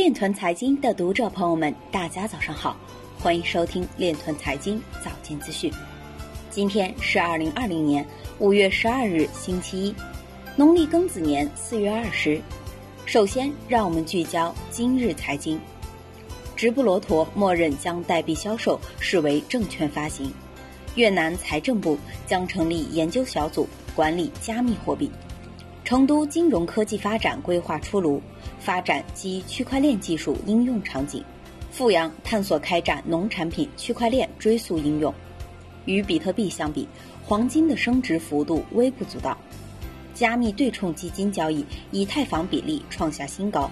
链团财经的读者朋友们，大家早上好，欢迎收听链团财经早间资讯。今天是二零二零年五月十二日，星期一，农历庚子年四月二十。首先，让我们聚焦今日财经。直布罗陀默认将代币销售视为证券发行。越南财政部将成立研究小组管理加密货币。成都金融科技发展规划出炉，发展基区块链技术应用场景。阜阳探索开展农产品区块链追溯应用。与比特币相比，黄金的升值幅度微不足道。加密对冲基金交易以太坊比例创下新高。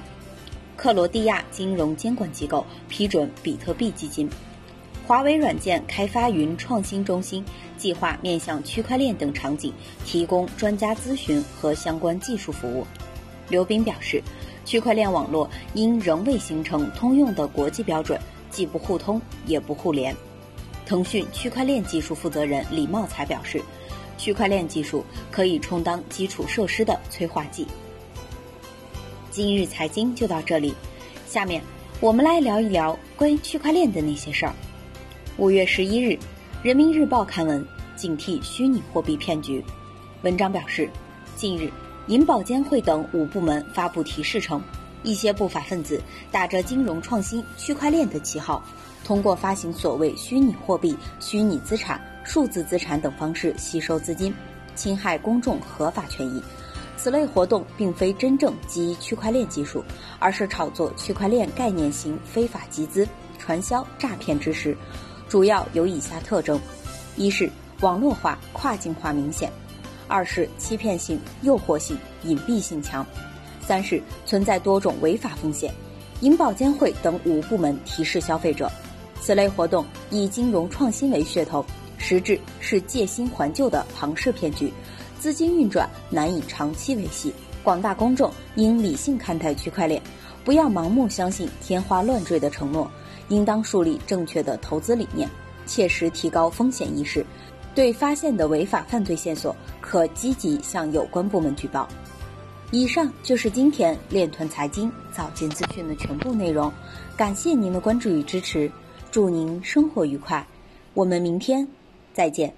克罗地亚金融监管机构批准比特币基金。华为软件开发云创新中心计划面向区块链等场景提供专家咨询和相关技术服务。刘斌表示，区块链网络因仍未形成通用的国际标准，既不互通也不互联。腾讯区块链技术负责人李茂才表示，区块链技术可以充当基础设施的催化剂。今日财经就到这里，下面我们来聊一聊关于区块链的那些事儿。五月十一日，《人民日报》刊文警惕虚拟货币骗局。文章表示，近日，银保监会等五部门发布提示称，一些不法分子打着金融创新、区块链的旗号，通过发行所谓虚拟货币、虚拟资产、数字资产等方式吸收资金，侵害公众合法权益。此类活动并非真正基于区块链技术，而是炒作区块链概念型非法集资、传销、诈骗之实。主要有以下特征：一是网络化、跨境化明显；二是欺骗性、诱惑性、隐蔽性强；三是存在多种违法风险。银保监会等五部门提示消费者，此类活动以金融创新为噱头，实质是借新还旧的庞氏骗局，资金运转难以长期维系。广大公众应理性看待区块链，不要盲目相信天花乱坠的承诺。应当树立正确的投资理念，切实提高风险意识。对发现的违法犯罪线索，可积极向有关部门举报。以上就是今天链团财经早间资讯的全部内容，感谢您的关注与支持，祝您生活愉快，我们明天再见。